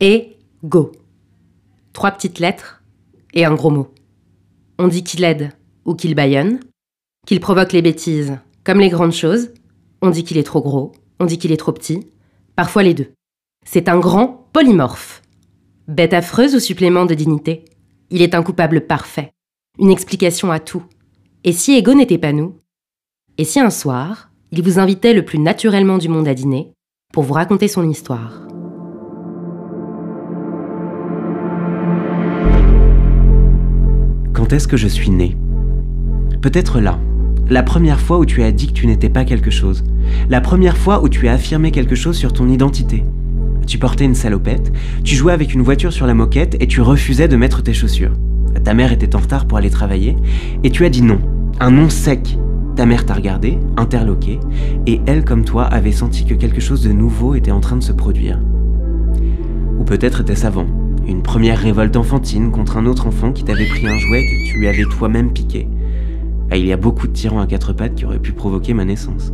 Et go. Trois petites lettres et un gros mot. On dit qu'il aide ou qu'il baillonne, qu'il provoque les bêtises comme les grandes choses. On dit qu'il est trop gros, on dit qu'il est trop petit, parfois les deux. C'est un grand polymorphe. Bête affreuse ou supplément de dignité Il est un coupable parfait, une explication à tout. Et si Ego n'était pas nous? Et si un soir, il vous invitait le plus naturellement du monde à dîner pour vous raconter son histoire? Quand est-ce que je suis né Peut-être là, la première fois où tu as dit que tu n'étais pas quelque chose, la première fois où tu as affirmé quelque chose sur ton identité. Tu portais une salopette, tu jouais avec une voiture sur la moquette et tu refusais de mettre tes chaussures. Ta mère était en retard pour aller travailler et tu as dit non, un non sec. Ta mère t'a regardé, interloqué, et elle comme toi avait senti que quelque chose de nouveau était en train de se produire. Ou peut-être était-ce avant, une première révolte enfantine contre un autre enfant qui t'avait pris un jouet que tu lui avais toi-même piqué. Ah, il y a beaucoup de tyrans à quatre pattes qui auraient pu provoquer ma naissance.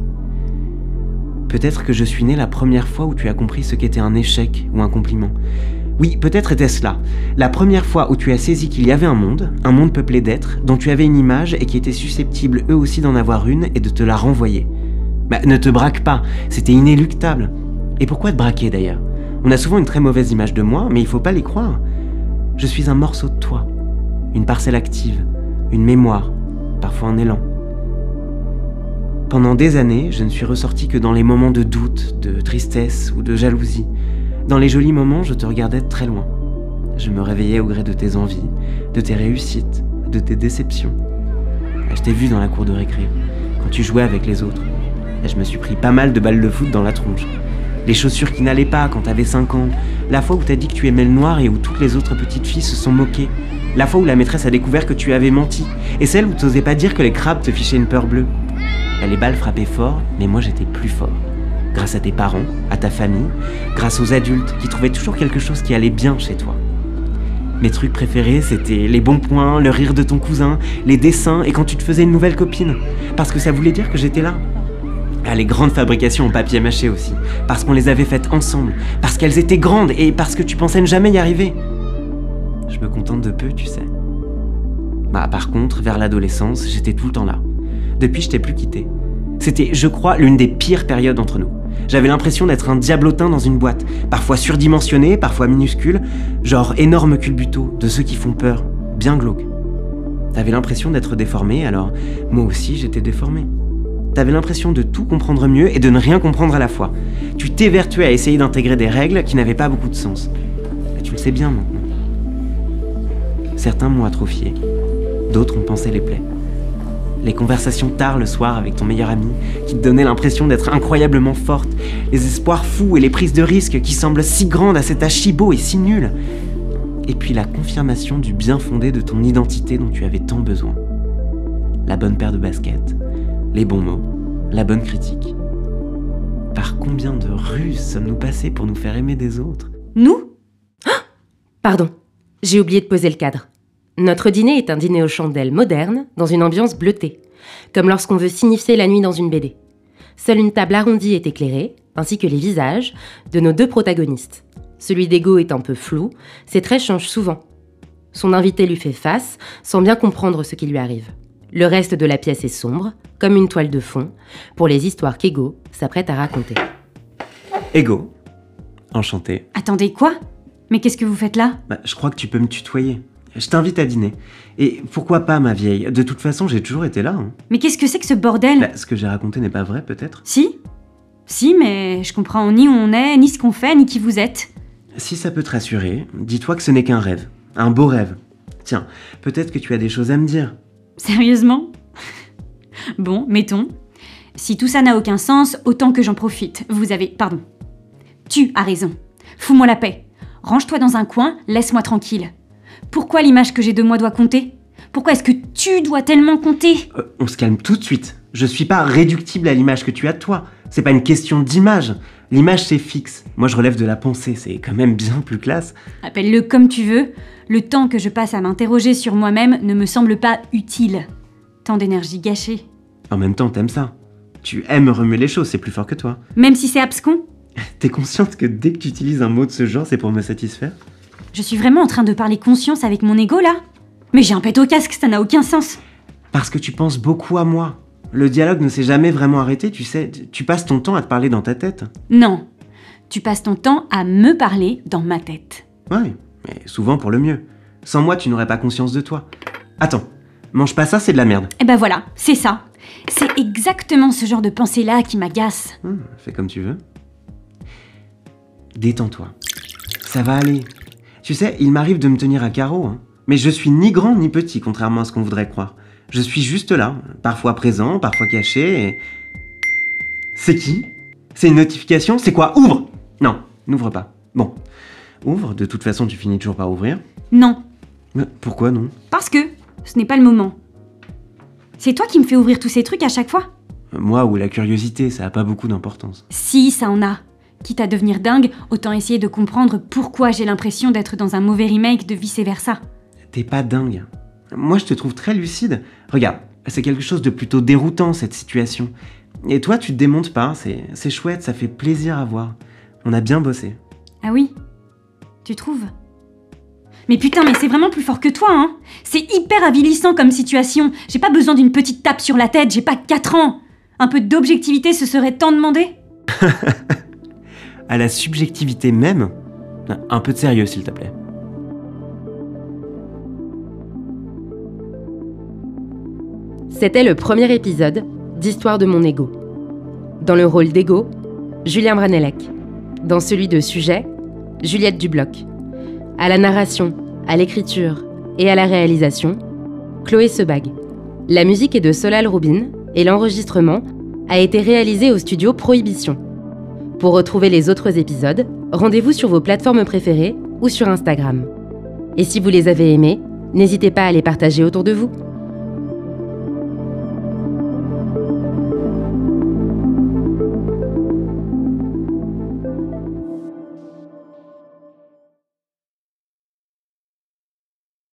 Peut-être que je suis né la première fois où tu as compris ce qu'était un échec ou un compliment. Oui, peut-être était-ce là, la première fois où tu as saisi qu'il y avait un monde, un monde peuplé d'êtres, dont tu avais une image et qui étaient susceptibles eux aussi d'en avoir une et de te la renvoyer. Bah, ne te braque pas, c'était inéluctable. Et pourquoi te braquer d'ailleurs? On a souvent une très mauvaise image de moi, mais il faut pas les croire. Je suis un morceau de toi, une parcelle active, une mémoire, parfois un élan. Pendant des années, je ne suis ressorti que dans les moments de doute, de tristesse ou de jalousie. Dans les jolis moments, je te regardais de très loin. Je me réveillais au gré de tes envies, de tes réussites, de tes déceptions. Je t'ai vu dans la cour de récré, quand tu jouais avec les autres. Et je me suis pris pas mal de balles de foot dans la tronche les chaussures qui n'allaient pas quand t'avais 5 ans, la fois où t'as dit que tu aimais le noir et où toutes les autres petites filles se sont moquées, la fois où la maîtresse a découvert que tu avais menti, et celle où t'osais pas dire que les crabes te fichaient une peur bleue. les balles frappaient fort, mais moi j'étais plus fort. Grâce à tes parents, à ta famille, grâce aux adultes qui trouvaient toujours quelque chose qui allait bien chez toi. Mes trucs préférés, c'était les bons points, le rire de ton cousin, les dessins et quand tu te faisais une nouvelle copine. Parce que ça voulait dire que j'étais là, ah, les grandes fabrications en papier mâché aussi. Parce qu'on les avait faites ensemble. Parce qu'elles étaient grandes et parce que tu pensais ne jamais y arriver. Je me contente de peu, tu sais. Bah, par contre, vers l'adolescence, j'étais tout le temps là. Depuis, je t'ai plus quitté. C'était, je crois, l'une des pires périodes entre nous. J'avais l'impression d'être un diablotin dans une boîte, parfois surdimensionné, parfois minuscule, genre énorme culbuto, de ceux qui font peur, bien glauque. T'avais l'impression d'être déformé, alors moi aussi j'étais déformé. T'avais l'impression de tout comprendre mieux et de ne rien comprendre à la fois. Tu t'évertuais à essayer d'intégrer des règles qui n'avaient pas beaucoup de sens. tu le sais bien maintenant. Certains m'ont atrophié, d'autres ont pensé les plaies. Les conversations tard le soir avec ton meilleur ami, qui te donnaient l'impression d'être incroyablement forte, les espoirs fous et les prises de risques qui semblent si grandes à cet âge beau et si nul. Et puis la confirmation du bien fondé de ton identité dont tu avais tant besoin. La bonne paire de baskets, les bons mots, la bonne critique. Par combien de ruses sommes-nous passés pour nous faire aimer des autres? Nous? Ah Pardon, j'ai oublié de poser le cadre. Notre dîner est un dîner aux chandelles moderne, dans une ambiance bleutée, comme lorsqu'on veut signifier la nuit dans une BD. Seule une table arrondie est éclairée, ainsi que les visages de nos deux protagonistes. Celui d'Ego est un peu flou, ses traits changent souvent. Son invité lui fait face, sans bien comprendre ce qui lui arrive. Le reste de la pièce est sombre, comme une toile de fond, pour les histoires qu'Ego s'apprête à raconter. Ego, enchanté. Attendez, quoi? Mais qu'est-ce que vous faites là? Bah, Je crois que tu peux me tutoyer. Je t'invite à dîner. Et pourquoi pas, ma vieille? De toute façon, j'ai toujours été là. Hein. Mais qu'est-ce que c'est que ce bordel? Bah, Ce que j'ai raconté n'est pas vrai, peut-être Si. Si, mais je comprends ni où on est, ni ce qu'on fait, ni qui vous êtes. Si ça peut te rassurer, dis-toi que ce n'est qu'un rêve. Un beau rêve. Tiens, peut-être que tu as des choses à me dire. Sérieusement Bon, mettons. Si tout ça n'a aucun sens, autant que j'en profite. Vous avez... Pardon. Tu as raison. Fous-moi la paix. Range-toi dans un coin, laisse-moi tranquille. Pourquoi l'image que j'ai de moi doit compter? Pourquoi est-ce que tu dois tellement compter? Euh, On se calme tout de suite. Je suis pas réductible à l'image que tu as de toi. C'est pas une question d'image. L'image c'est fixe. Moi je relève de la pensée, c'est quand même bien plus classe. Appelle-le comme tu veux. Le temps que je passe à m'interroger sur moi-même ne me semble pas utile. Tant d'énergie gâchée. En même temps, t'aimes ça. Tu aimes remuer les choses, c'est plus fort que toi. Même si c'est abscon T'es consciente que dès que tu utilises un mot de ce genre, c'est pour me satisfaire? Je suis vraiment en train de parler conscience avec mon ego là Mais j'ai un pet au casque, ça n'a aucun sens. Parce que tu penses beaucoup à moi. Le dialogue ne s'est jamais vraiment arrêté, tu sais. Tu passes ton temps à te parler dans ta tête. Non. Tu passes ton temps à me parler dans ma tête. Ouais, mais souvent pour le mieux. Sans moi, tu n'aurais pas conscience de toi. Attends, mange pas ça, c'est de la merde. Et ben voilà, c'est ça. C'est exactement ce genre de pensée-là qui m'agace. Hum, fais comme tu veux. Détends-toi. Ça va aller. Tu sais, il m'arrive de me tenir à carreau, hein. mais je suis ni grand ni petit, contrairement à ce qu'on voudrait croire. Je suis juste là, parfois présent, parfois caché, et... C'est qui? C'est une notification? C'est quoi? Ouvre Non, n'ouvre pas. Bon, ouvre, de toute façon tu finis toujours par ouvrir. Non, Mais pourquoi non? Parce que ce n'est pas le moment. C'est toi qui me fais ouvrir tous ces trucs à chaque fois Moi ou la curiosité, ça a pas beaucoup d'importance. Si, ça en a. Quitte à devenir dingue, autant essayer de comprendre pourquoi j'ai l'impression d'être dans un mauvais remake de vice-versa. T'es pas dingue. Moi, je te trouve très lucide. Regarde, c'est quelque chose de plutôt déroutant, cette situation. Et toi, tu te démontes pas, c'est chouette, ça fait plaisir à voir. On a bien bossé. Ah oui Tu trouves? Mais putain, mais c'est vraiment plus fort que toi, hein C'est hyper avilissant comme situation. J'ai pas besoin d'une petite tape sur la tête, j'ai pas 4 ans Un peu d'objectivité, ce serait tant demandé À la subjectivité même, un peu de sérieux, s'il te plaît. C'était le premier épisode d'Histoire de mon ego. Dans le rôle d'ego, Julien Branellec. Dans celui de sujet, Juliette Dubloc. À la narration, à l'écriture et à la réalisation, Chloé Sebag. La musique est de Solal Rubin et l'enregistrement a été réalisé au studio Prohibition. Pour retrouver les autres épisodes, rendez-vous sur vos plateformes préférées ou sur Instagram. Et si vous les avez aimés, n'hésitez pas à les partager autour de vous.